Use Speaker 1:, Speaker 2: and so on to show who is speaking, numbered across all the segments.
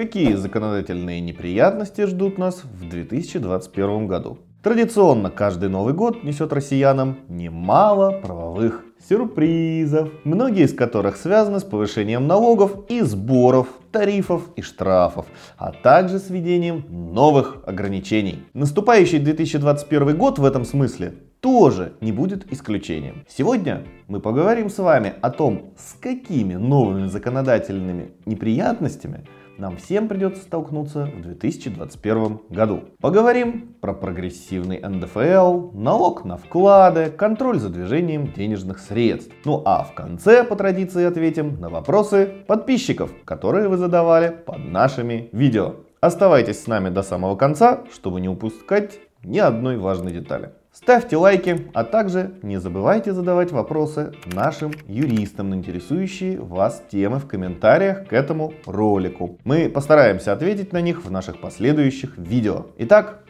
Speaker 1: какие законодательные неприятности ждут нас в 2021 году. Традиционно каждый Новый год несет россиянам немало правовых сюрпризов, многие из которых связаны с повышением налогов и сборов, тарифов и штрафов, а также с введением новых ограничений. Наступающий 2021 год в этом смысле тоже не будет исключением. Сегодня мы поговорим с вами о том, с какими новыми законодательными неприятностями нам всем придется столкнуться в 2021 году. Поговорим про прогрессивный НДФЛ, налог на вклады, контроль за движением денежных средств. Ну а в конце по традиции ответим на вопросы подписчиков, которые вы задавали под нашими видео. Оставайтесь с нами до самого конца, чтобы не упускать ни одной важной детали. Ставьте лайки, а также не забывайте задавать вопросы нашим юристам на интересующие вас темы в комментариях к этому ролику. Мы постараемся ответить на них в наших последующих видео. Итак,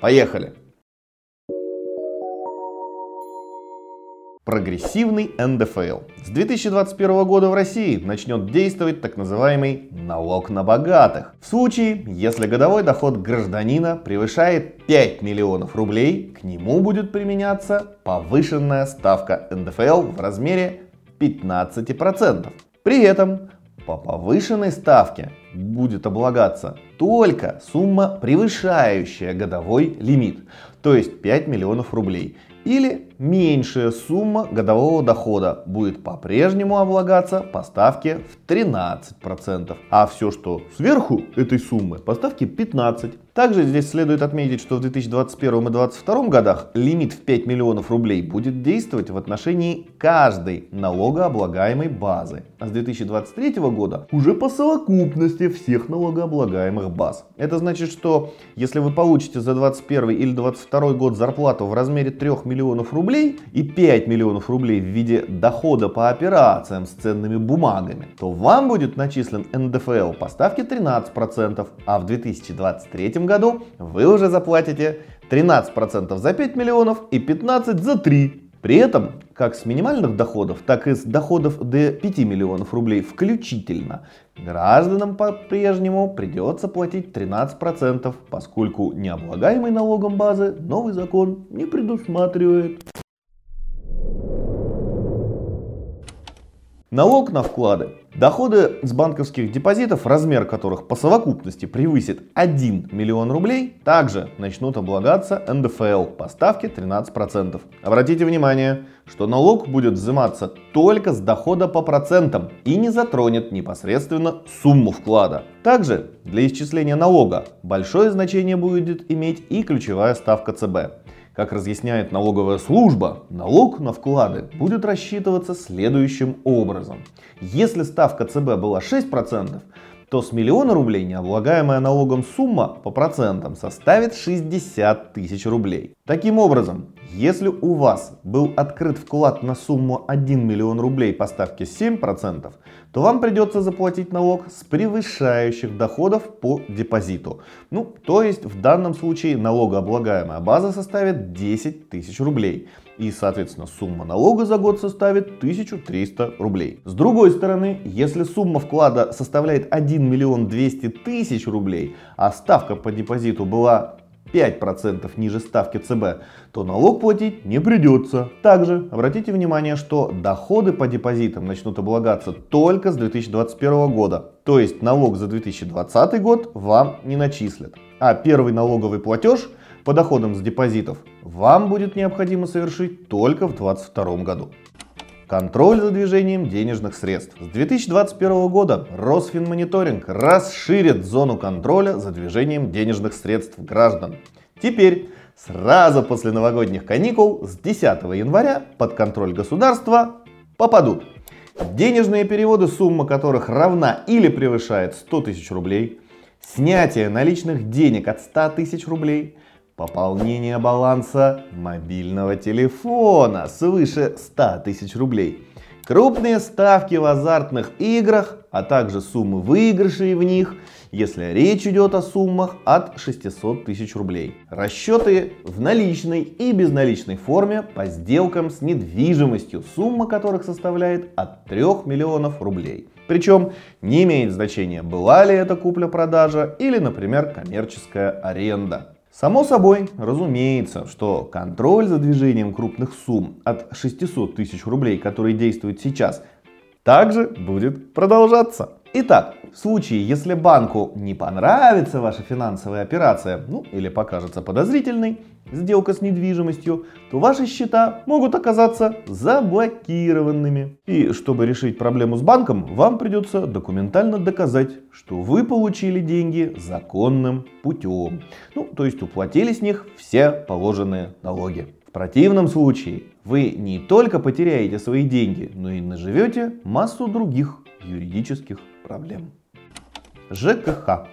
Speaker 1: поехали! Прогрессивный НДФЛ. С 2021 года в России начнет действовать так называемый налог на богатых. В случае, если годовой доход гражданина превышает 5 миллионов рублей, к нему будет применяться повышенная ставка НДФЛ в размере 15%. При этом по повышенной ставке будет облагаться только сумма, превышающая годовой лимит, то есть 5 миллионов рублей или меньшая сумма годового дохода будет по-прежнему облагаться по ставке в 13%, а все, что сверху этой суммы, по ставке 15%. Также здесь следует отметить, что в 2021 и 2022 годах лимит в 5 миллионов рублей будет действовать в отношении каждой налогооблагаемой базы, а с 2023 года уже по совокупности всех налогооблагаемых баз. Это значит, что если вы получите за 2021 или 2022 год зарплату в размере 3 миллионов рублей и 5 миллионов рублей в виде дохода по операциям с ценными бумагами, то вам будет начислен НДФЛ по ставке 13%, а в 2023 году вы уже заплатите 13% за 5 миллионов и 15% за 3. При этом, как с минимальных доходов, так и с доходов до 5 миллионов рублей включительно, гражданам по-прежнему придется платить 13%, поскольку необлагаемый налогом базы новый закон не предусматривает. Налог на вклады. Доходы с банковских депозитов, размер которых по совокупности превысит 1 миллион рублей, также начнут облагаться НДФЛ по ставке 13%. Обратите внимание, что налог будет взиматься только с дохода по процентам и не затронет непосредственно сумму вклада. Также для исчисления налога большое значение будет иметь и ключевая ставка ЦБ. Как разъясняет налоговая служба, налог на вклады будет рассчитываться следующим образом. Если ставка ЦБ была 6%, то с миллиона рублей необлагаемая налогом сумма по процентам составит 60 тысяч рублей. Таким образом, если у вас был открыт вклад на сумму 1 миллион рублей по ставке 7%, то вам придется заплатить налог с превышающих доходов по депозиту. Ну, то есть в данном случае налогооблагаемая база составит 10 тысяч рублей. И, соответственно, сумма налога за год составит 1300 рублей. С другой стороны, если сумма вклада составляет 1 миллион 200 тысяч рублей, а ставка по депозиту была 5% ниже ставки ЦБ, то налог платить не придется. Также обратите внимание, что доходы по депозитам начнут облагаться только с 2021 года. То есть налог за 2020 год вам не начислят. А первый налоговый платеж по доходам с депозитов вам будет необходимо совершить только в 2022 году. Контроль за движением денежных средств. С 2021 года Росфинмониторинг расширит зону контроля за движением денежных средств граждан. Теперь, сразу после новогодних каникул, с 10 января под контроль государства попадут денежные переводы, сумма которых равна или превышает 100 тысяч рублей, снятие наличных денег от 100 тысяч рублей, Пополнение баланса мобильного телефона свыше 100 тысяч рублей. Крупные ставки в азартных играх, а также суммы выигрышей в них, если речь идет о суммах от 600 тысяч рублей. Расчеты в наличной и безналичной форме по сделкам с недвижимостью, сумма которых составляет от 3 миллионов рублей. Причем не имеет значения, была ли это купля-продажа или, например, коммерческая аренда. Само собой, разумеется, что контроль за движением крупных сумм от 600 тысяч рублей, который действует сейчас, также будет продолжаться. Итак, в случае, если банку не понравится ваша финансовая операция, ну или покажется подозрительной, сделка с недвижимостью, то ваши счета могут оказаться заблокированными. И чтобы решить проблему с банком, вам придется документально доказать, что вы получили деньги законным путем. Ну, то есть уплатили с них все положенные налоги. В противном случае вы не только потеряете свои деньги, но и наживете массу других юридических проблем. ЖКХ.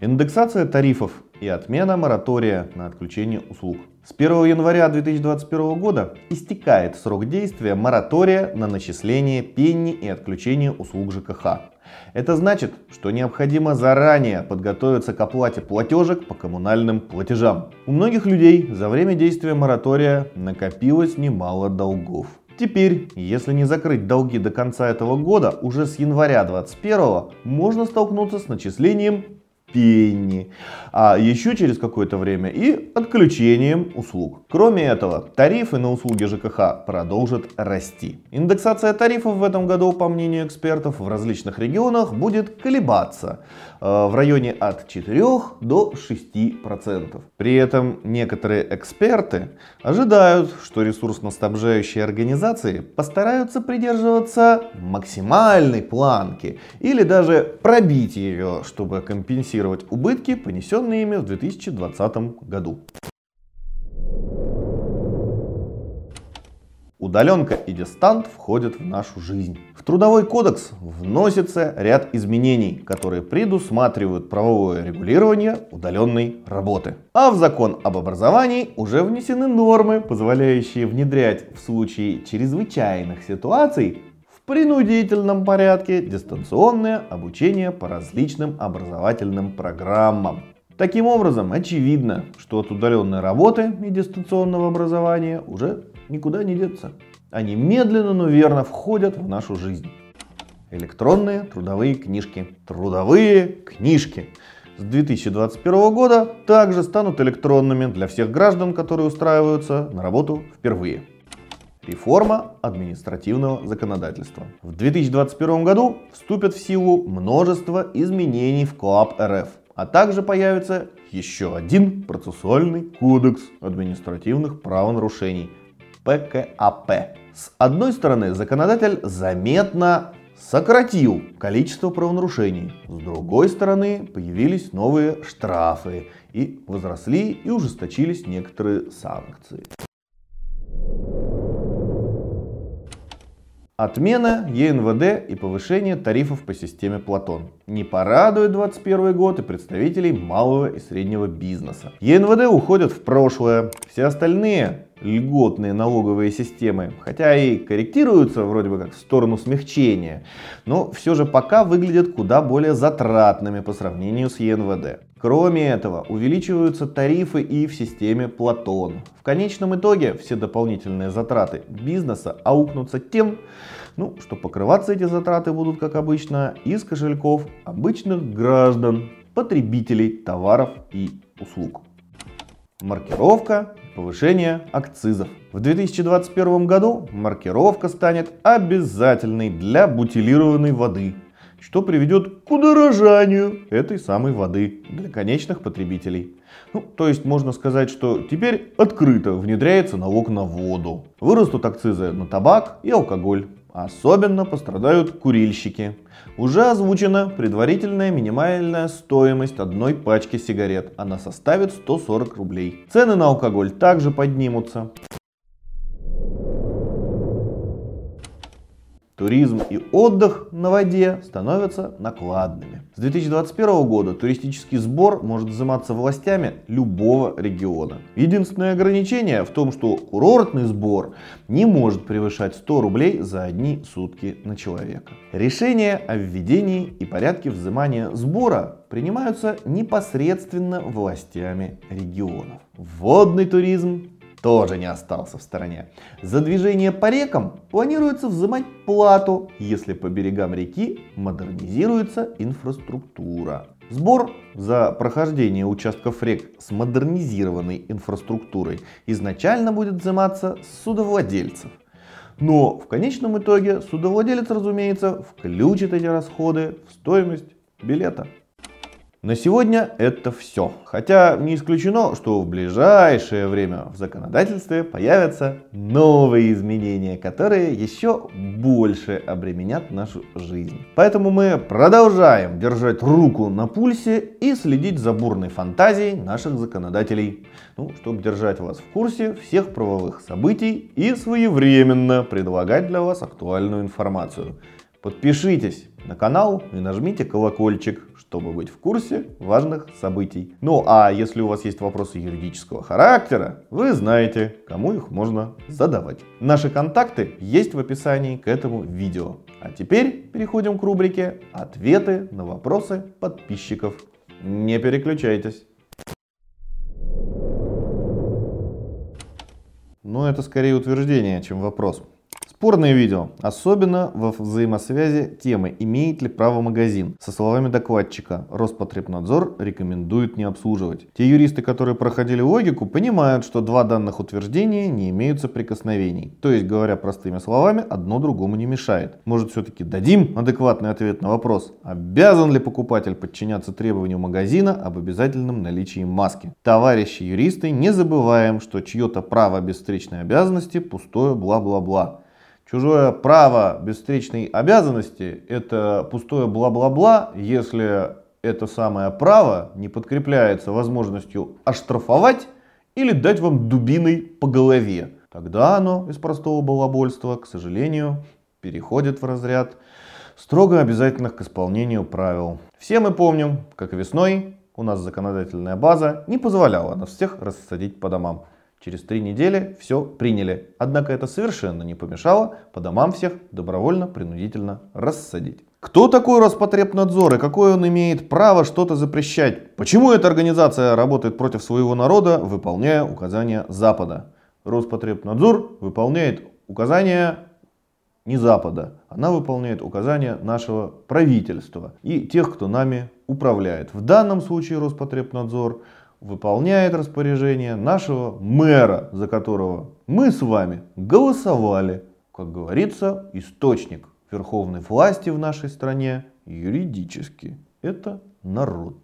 Speaker 1: Индексация тарифов и отмена моратория на отключение услуг. С 1 января 2021 года истекает срок действия моратория на начисление пени и отключение услуг ЖКХ. Это значит, что необходимо заранее подготовиться к оплате платежек по коммунальным платежам. У многих людей за время действия моратория накопилось немало долгов. Теперь, если не закрыть долги до конца этого года, уже с января 2021 можно столкнуться с начислением пенни, а еще через какое-то время и отключением услуг. Кроме этого, тарифы на услуги ЖКХ продолжат расти. Индексация тарифов в этом году, по мнению экспертов, в различных регионах будет колебаться э, в районе от 4 до 6%. При этом некоторые эксперты ожидают, что ресурсно-снабжающие организации постараются придерживаться максимальной планки или даже пробить ее, чтобы компенсировать убытки, понесенные ими в 2020 году. Удаленка и дистант входят в нашу жизнь. В Трудовой кодекс вносится ряд изменений, которые предусматривают правовое регулирование удаленной работы. А в закон об образовании уже внесены нормы, позволяющие внедрять в случае чрезвычайных ситуаций принудительном порядке дистанционное обучение по различным образовательным программам. Таким образом, очевидно, что от удаленной работы и дистанционного образования уже никуда не деться. Они медленно, но верно входят в нашу жизнь. Электронные трудовые книжки. Трудовые книжки с 2021 года также станут электронными для всех граждан, которые устраиваются на работу впервые. Реформа административного законодательства. В 2021 году вступят в силу множество изменений в КОАП РФ, а также появится еще один процессуальный кодекс административных правонарушений ПКАП. С одной стороны, законодатель заметно сократил количество правонарушений. С другой стороны, появились новые штрафы и возросли и ужесточились некоторые санкции. Отмена ЕНВД и повышение тарифов по системе Платон. Не порадует 2021 год и представителей малого и среднего бизнеса. ЕНВД уходят в прошлое. Все остальные льготные налоговые системы, хотя и корректируются вроде бы как в сторону смягчения, но все же пока выглядят куда более затратными по сравнению с ЕНВД. Кроме этого, увеличиваются тарифы и в системе Платон. В конечном итоге все дополнительные затраты бизнеса аукнутся тем, ну, что покрываться эти затраты будут, как обычно, из кошельков обычных граждан, потребителей товаров и услуг. Маркировка, повышение акцизов. В 2021 году маркировка станет обязательной для бутилированной воды, что приведет к удорожанию этой самой воды для конечных потребителей. Ну, то есть можно сказать, что теперь открыто внедряется налог на воду. Вырастут акцизы на табак и алкоголь. Особенно пострадают курильщики. Уже озвучена предварительная минимальная стоимость одной пачки сигарет. Она составит 140 рублей. Цены на алкоголь также поднимутся. Туризм и отдых на воде становятся накладными. С 2021 года туристический сбор может взиматься властями любого региона. Единственное ограничение в том, что курортный сбор не может превышать 100 рублей за одни сутки на человека. Решения о введении и порядке взимания сбора принимаются непосредственно властями регионов. Водный туризм тоже не остался в стороне. За движение по рекам планируется взимать плату, если по берегам реки модернизируется инфраструктура. Сбор за прохождение участков рек с модернизированной инфраструктурой изначально будет взиматься с судовладельцев. Но в конечном итоге судовладелец, разумеется, включит эти расходы в стоимость билета. На сегодня это все. Хотя не исключено, что в ближайшее время в законодательстве появятся новые изменения, которые еще больше обременят нашу жизнь. Поэтому мы продолжаем держать руку на пульсе и следить за бурной фантазией наших законодателей. Ну, чтобы держать вас в курсе всех правовых событий и своевременно предлагать для вас актуальную информацию. Подпишитесь на канал и нажмите колокольчик, чтобы быть в курсе важных событий. Ну а если у вас есть вопросы юридического характера, вы знаете, кому их можно задавать. Наши контакты есть в описании к этому видео. А теперь переходим к рубрике «Ответы на вопросы подписчиков». Не переключайтесь. Но это скорее утверждение, чем вопрос. Спорное видео, особенно во взаимосвязи темы «Имеет ли право магазин?» со словами докладчика «Роспотребнадзор рекомендует не обслуживать». Те юристы, которые проходили логику, понимают, что два данных утверждения не имеют соприкосновений. То есть, говоря простыми словами, одно другому не мешает. Может все-таки дадим адекватный ответ на вопрос, обязан ли покупатель подчиняться требованию магазина об обязательном наличии маски? Товарищи юристы, не забываем, что чье-то право без встречной обязанности пустое бла-бла-бла. Чужое право без встречной обязанности – это пустое бла-бла-бла, если это самое право не подкрепляется возможностью оштрафовать или дать вам дубиной по голове. Тогда оно из простого балабольства, к сожалению, переходит в разряд строго обязательных к исполнению правил. Все мы помним, как весной у нас законодательная база не позволяла нас всех рассадить по домам. Через три недели все приняли. Однако это совершенно не помешало по домам всех добровольно-принудительно рассадить. Кто такой Роспотребнадзор и какое он имеет право что-то запрещать? Почему эта организация работает против своего народа, выполняя указания Запада? Роспотребнадзор выполняет указания не Запада. Она выполняет указания нашего правительства и тех, кто нами управляет. В данном случае Роспотребнадзор выполняет распоряжение нашего мэра, за которого мы с вами голосовали. Как говорится, источник верховной власти в нашей стране юридически. Это народ.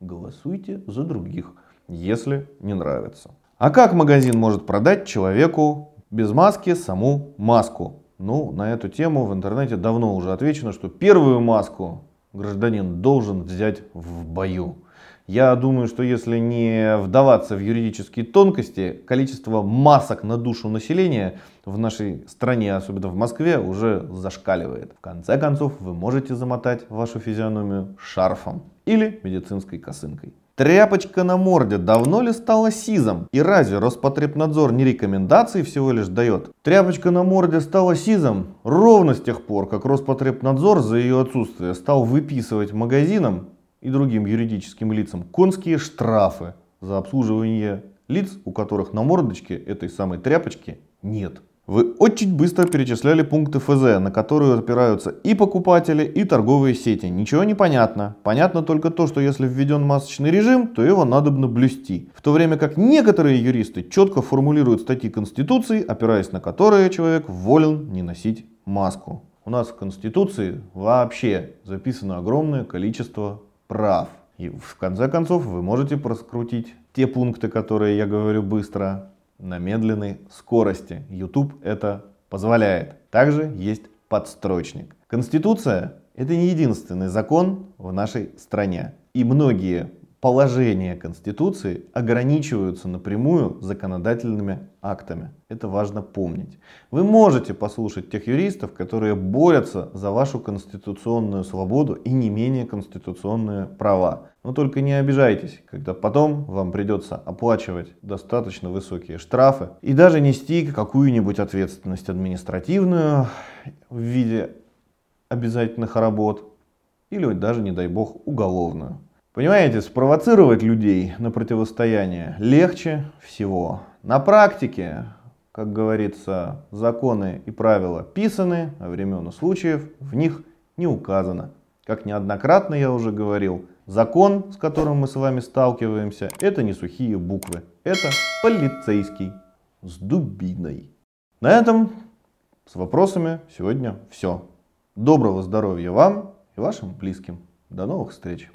Speaker 1: Голосуйте за других, если не нравится. А как магазин может продать человеку без маски саму маску? Ну, на эту тему в интернете давно уже отвечено, что первую маску гражданин должен взять в бою. Я думаю, что если не вдаваться в юридические тонкости, количество масок на душу населения в нашей стране, особенно в Москве, уже зашкаливает. В конце концов, вы можете замотать вашу физиономию шарфом или медицинской косынкой. Тряпочка на морде давно ли стала сизом? И разве Роспотребнадзор не рекомендации всего лишь дает? Тряпочка на морде стала сизом ровно с тех пор, как Роспотребнадзор за ее отсутствие стал выписывать магазинам и другим юридическим лицам конские штрафы за обслуживание лиц, у которых на мордочке этой самой тряпочки нет. Вы очень быстро перечисляли пункты ФЗ, на которые опираются и покупатели, и торговые сети. Ничего не понятно. Понятно только то, что если введен масочный режим, то его надо блюсти. В то время как некоторые юристы четко формулируют статьи Конституции, опираясь на которые человек волен не носить маску. У нас в Конституции вообще записано огромное количество прав. И в конце концов вы можете проскрутить те пункты, которые я говорю быстро, на медленной скорости. YouTube это позволяет. Также есть подстрочник. Конституция это не единственный закон в нашей стране. И многие положения Конституции ограничиваются напрямую законодательными актами. Это важно помнить. Вы можете послушать тех юристов, которые борются за вашу конституционную свободу и не менее конституционные права. Но только не обижайтесь, когда потом вам придется оплачивать достаточно высокие штрафы и даже нести какую-нибудь ответственность административную в виде обязательных работ или даже, не дай бог, уголовную. Понимаете, спровоцировать людей на противостояние легче всего. На практике, как говорится, законы и правила писаны, а времен и случаев в них не указано. Как неоднократно я уже говорил, закон, с которым мы с вами сталкиваемся, это не сухие буквы, это полицейский с дубиной. На этом с вопросами сегодня все. Доброго здоровья вам и вашим близким. До новых встреч!